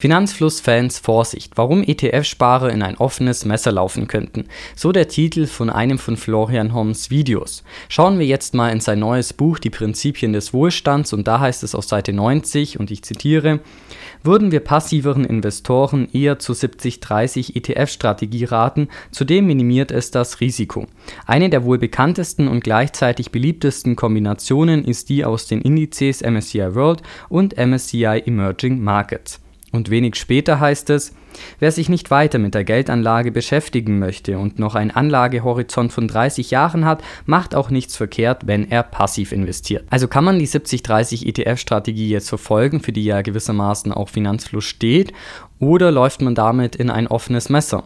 Finanzflussfans Vorsicht, warum ETF-Sparer in ein offenes Messer laufen könnten. So der Titel von einem von Florian Homs Videos. Schauen wir jetzt mal in sein neues Buch Die Prinzipien des Wohlstands und da heißt es auf Seite 90 und ich zitiere, würden wir passiveren Investoren eher zu 70-30 ETF-Strategie raten, zudem minimiert es das Risiko. Eine der wohl bekanntesten und gleichzeitig beliebtesten Kombinationen ist die aus den Indizes MSCI World und MSCI Emerging Markets. Und wenig später heißt es, wer sich nicht weiter mit der Geldanlage beschäftigen möchte und noch einen Anlagehorizont von 30 Jahren hat, macht auch nichts verkehrt, wenn er passiv investiert. Also kann man die 70-30 ETF-Strategie jetzt verfolgen, für die ja gewissermaßen auch Finanzfluss steht, oder läuft man damit in ein offenes Messer?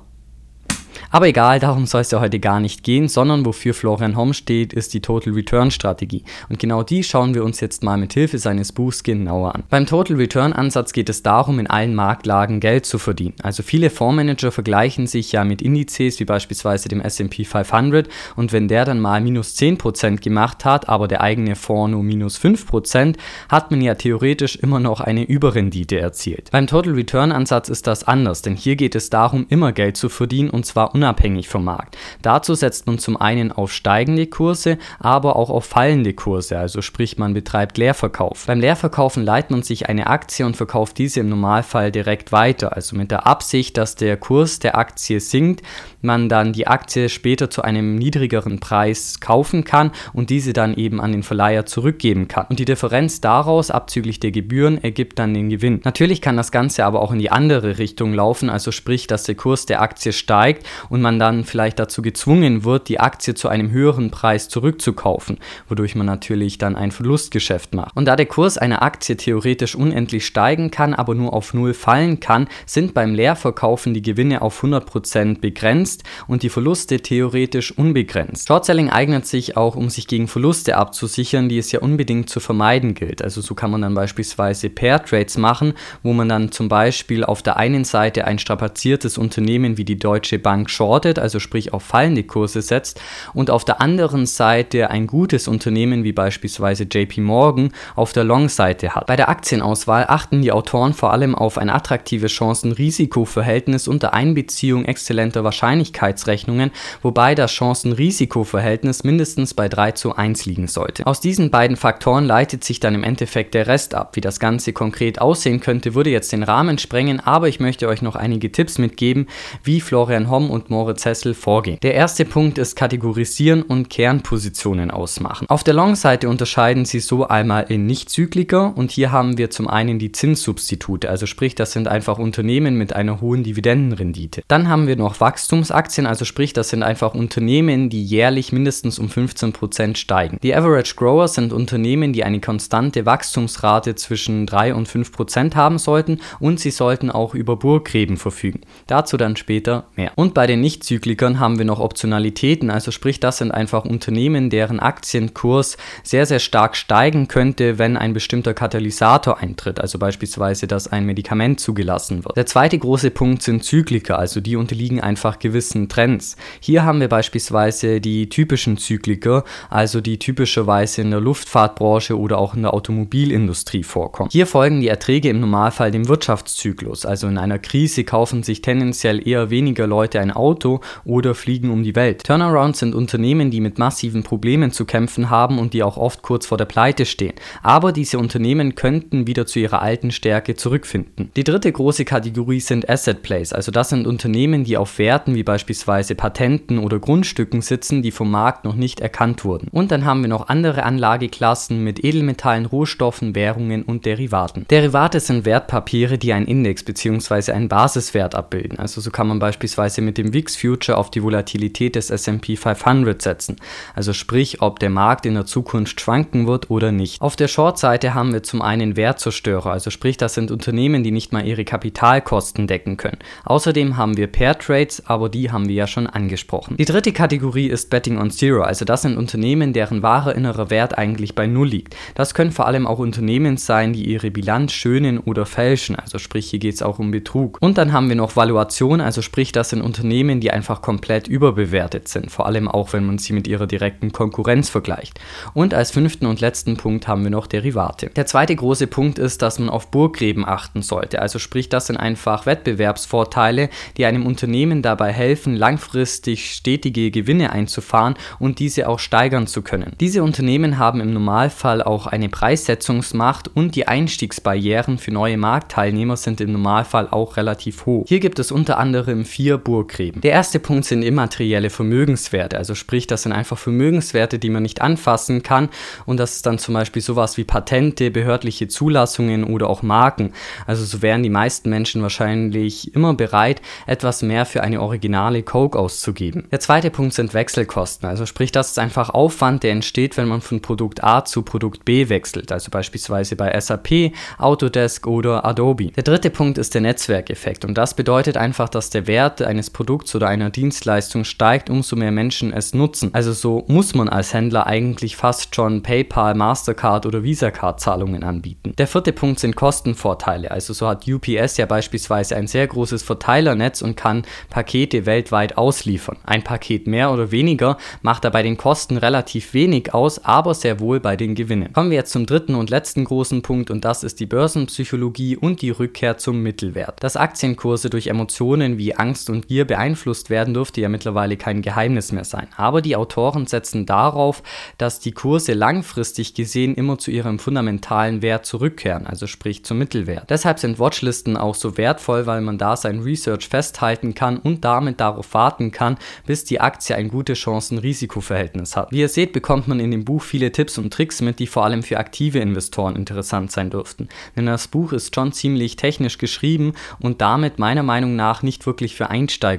Aber egal, darum soll es ja heute gar nicht gehen, sondern wofür Florian Homm steht, ist die Total Return Strategie. Und genau die schauen wir uns jetzt mal mit Hilfe seines Buchs genauer an. Beim Total Return Ansatz geht es darum, in allen Marktlagen Geld zu verdienen. Also viele Fondsmanager vergleichen sich ja mit Indizes wie beispielsweise dem S&P 500 und wenn der dann mal minus 10% gemacht hat, aber der eigene Fonds nur minus 5%, hat man ja theoretisch immer noch eine Überrendite erzielt. Beim Total Return Ansatz ist das anders, denn hier geht es darum, immer Geld zu verdienen und zwar unabhängig vom Markt. Dazu setzt man zum einen auf steigende Kurse, aber auch auf fallende Kurse, also sprich man betreibt Leerverkauf. Beim Leerverkaufen leiht man sich eine Aktie und verkauft diese im Normalfall direkt weiter, also mit der Absicht, dass der Kurs der Aktie sinkt, man dann die Aktie später zu einem niedrigeren Preis kaufen kann und diese dann eben an den Verleiher zurückgeben kann. Und die Differenz daraus, abzüglich der Gebühren, ergibt dann den Gewinn. Natürlich kann das Ganze aber auch in die andere Richtung laufen, also sprich, dass der Kurs der Aktie steigt und man dann vielleicht dazu gezwungen wird, die Aktie zu einem höheren Preis zurückzukaufen, wodurch man natürlich dann ein Verlustgeschäft macht. Und da der Kurs einer Aktie theoretisch unendlich steigen kann, aber nur auf Null fallen kann, sind beim Leerverkaufen die Gewinne auf 100% begrenzt und die Verluste theoretisch unbegrenzt. Shortselling eignet sich auch, um sich gegen Verluste abzusichern, die es ja unbedingt zu vermeiden gilt. Also so kann man dann beispielsweise Pair Trades machen, wo man dann zum Beispiel auf der einen Seite ein strapaziertes Unternehmen wie die Deutsche Bank shortet, also sprich auf fallende Kurse setzt, und auf der anderen Seite ein gutes Unternehmen wie beispielsweise JP Morgan auf der Long-Seite hat. Bei der Aktienauswahl achten die Autoren vor allem auf ein attraktives Chancen-Risiko-Verhältnis unter Einbeziehung exzellenter Wahrscheinlichkeitsrechnungen, wobei das Chancen-Risiko-Verhältnis mindestens bei 3 zu 1 liegen sollte. Aus diesen beiden Faktoren leitet sich dann im Endeffekt der Rest ab. Wie das Ganze konkret aussehen könnte, würde jetzt den Rahmen sprengen, aber ich möchte euch noch einige Tipps mitgeben, wie Florian Homm und Moritz Hessel vorgehen. Der erste Punkt ist Kategorisieren und Kernpositionen ausmachen. Auf der Long-Seite unterscheiden sie so einmal in Nicht-Zykliker und hier haben wir zum einen die Zinssubstitute, also sprich, das sind einfach Unternehmen mit einer hohen Dividendenrendite. Dann haben wir noch Wachstumsaktien, also sprich, das sind einfach Unternehmen, die jährlich mindestens um 15% steigen. Die Average Grower sind Unternehmen, die eine konstante Wachstumsrate zwischen 3 und 5% haben sollten und sie sollten auch über Burggräben verfügen. Dazu dann später mehr. Und bei den Nichtzyklikern haben wir noch Optionalitäten, also sprich, das sind einfach Unternehmen, deren Aktienkurs sehr, sehr stark steigen könnte, wenn ein bestimmter Katalysator eintritt, also beispielsweise, dass ein Medikament zugelassen wird. Der zweite große Punkt sind Zykliker, also die unterliegen einfach gewissen Trends. Hier haben wir beispielsweise die typischen Zykliker, also die typischerweise in der Luftfahrtbranche oder auch in der Automobilindustrie vorkommen. Hier folgen die Erträge im Normalfall dem Wirtschaftszyklus, also in einer Krise kaufen sich tendenziell eher weniger Leute ein Auto, oder fliegen um die Welt. Turnarounds sind Unternehmen, die mit massiven Problemen zu kämpfen haben und die auch oft kurz vor der Pleite stehen. Aber diese Unternehmen könnten wieder zu ihrer alten Stärke zurückfinden. Die dritte große Kategorie sind Asset Plays, also das sind Unternehmen, die auf Werten wie beispielsweise Patenten oder Grundstücken sitzen, die vom Markt noch nicht erkannt wurden. Und dann haben wir noch andere Anlageklassen mit Edelmetallen, Rohstoffen, Währungen und Derivaten. Derivate sind Wertpapiere, die einen Index bzw. einen Basiswert abbilden. Also so kann man beispielsweise mit dem VIX Future auf die Volatilität des S&P 500 setzen, also sprich, ob der Markt in der Zukunft schwanken wird oder nicht. Auf der Short-Seite haben wir zum einen Wertzerstörer, also sprich, das sind Unternehmen, die nicht mal ihre Kapitalkosten decken können. Außerdem haben wir Pair Trades, aber die haben wir ja schon angesprochen. Die dritte Kategorie ist Betting on Zero, also das sind Unternehmen, deren wahrer innerer Wert eigentlich bei Null liegt. Das können vor allem auch Unternehmen sein, die ihre Bilanz schönen oder fälschen, also sprich, hier geht es auch um Betrug. Und dann haben wir noch Valuation, also sprich, das sind Unternehmen, Unternehmen, die einfach komplett überbewertet sind, vor allem auch wenn man sie mit ihrer direkten Konkurrenz vergleicht. Und als fünften und letzten Punkt haben wir noch Derivate. Der zweite große Punkt ist, dass man auf Burggräben achten sollte. Also sprich, das sind einfach Wettbewerbsvorteile, die einem Unternehmen dabei helfen, langfristig stetige Gewinne einzufahren und diese auch steigern zu können. Diese Unternehmen haben im Normalfall auch eine Preissetzungsmacht und die Einstiegsbarrieren für neue Marktteilnehmer sind im Normalfall auch relativ hoch. Hier gibt es unter anderem vier Burggräben. Der erste Punkt sind immaterielle Vermögenswerte, also sprich, das sind einfach Vermögenswerte, die man nicht anfassen kann und das ist dann zum Beispiel sowas wie Patente, behördliche Zulassungen oder auch Marken. Also so wären die meisten Menschen wahrscheinlich immer bereit, etwas mehr für eine originale Coke auszugeben. Der zweite Punkt sind Wechselkosten, also sprich, das ist einfach Aufwand, der entsteht, wenn man von Produkt A zu Produkt B wechselt, also beispielsweise bei SAP, Autodesk oder Adobe. Der dritte Punkt ist der Netzwerkeffekt und das bedeutet einfach, dass der Wert eines Produkts oder einer Dienstleistung steigt, umso mehr Menschen es nutzen. Also so muss man als Händler eigentlich fast schon PayPal, Mastercard oder Visa-Card Zahlungen anbieten. Der vierte Punkt sind Kostenvorteile. Also so hat UPS ja beispielsweise ein sehr großes Verteilernetz und kann Pakete weltweit ausliefern. Ein Paket mehr oder weniger macht da bei den Kosten relativ wenig aus, aber sehr wohl bei den Gewinnen. Kommen wir jetzt zum dritten und letzten großen Punkt und das ist die Börsenpsychologie und die Rückkehr zum Mittelwert. Dass Aktienkurse durch Emotionen wie Angst und Gier beeinflusst werden, dürfte ja mittlerweile kein Geheimnis mehr sein. Aber die Autoren setzen darauf, dass die Kurse langfristig gesehen immer zu ihrem fundamentalen Wert zurückkehren, also sprich zum Mittelwert. Deshalb sind Watchlisten auch so wertvoll, weil man da sein Research festhalten kann und damit darauf warten kann, bis die Aktie ein gutes Chancen-Risiko-Verhältnis hat. Wie ihr seht, bekommt man in dem Buch viele Tipps und Tricks mit, die vor allem für aktive Investoren interessant sein dürften. Denn das Buch ist schon ziemlich technisch geschrieben und damit meiner Meinung nach nicht wirklich für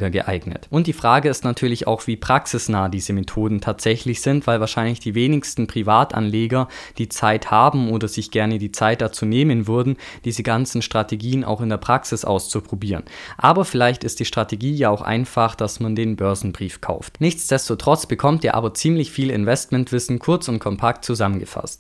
Einsteiger geeignet. Und die Frage ist natürlich auch, wie praxisnah diese Methoden tatsächlich sind, weil wahrscheinlich die wenigsten Privatanleger die Zeit haben oder sich gerne die Zeit dazu nehmen würden, diese ganzen Strategien auch in der Praxis auszuprobieren. Aber vielleicht ist die Strategie ja auch einfach, dass man den Börsenbrief kauft. Nichtsdestotrotz bekommt ihr aber ziemlich viel Investmentwissen kurz und kompakt zusammengefasst.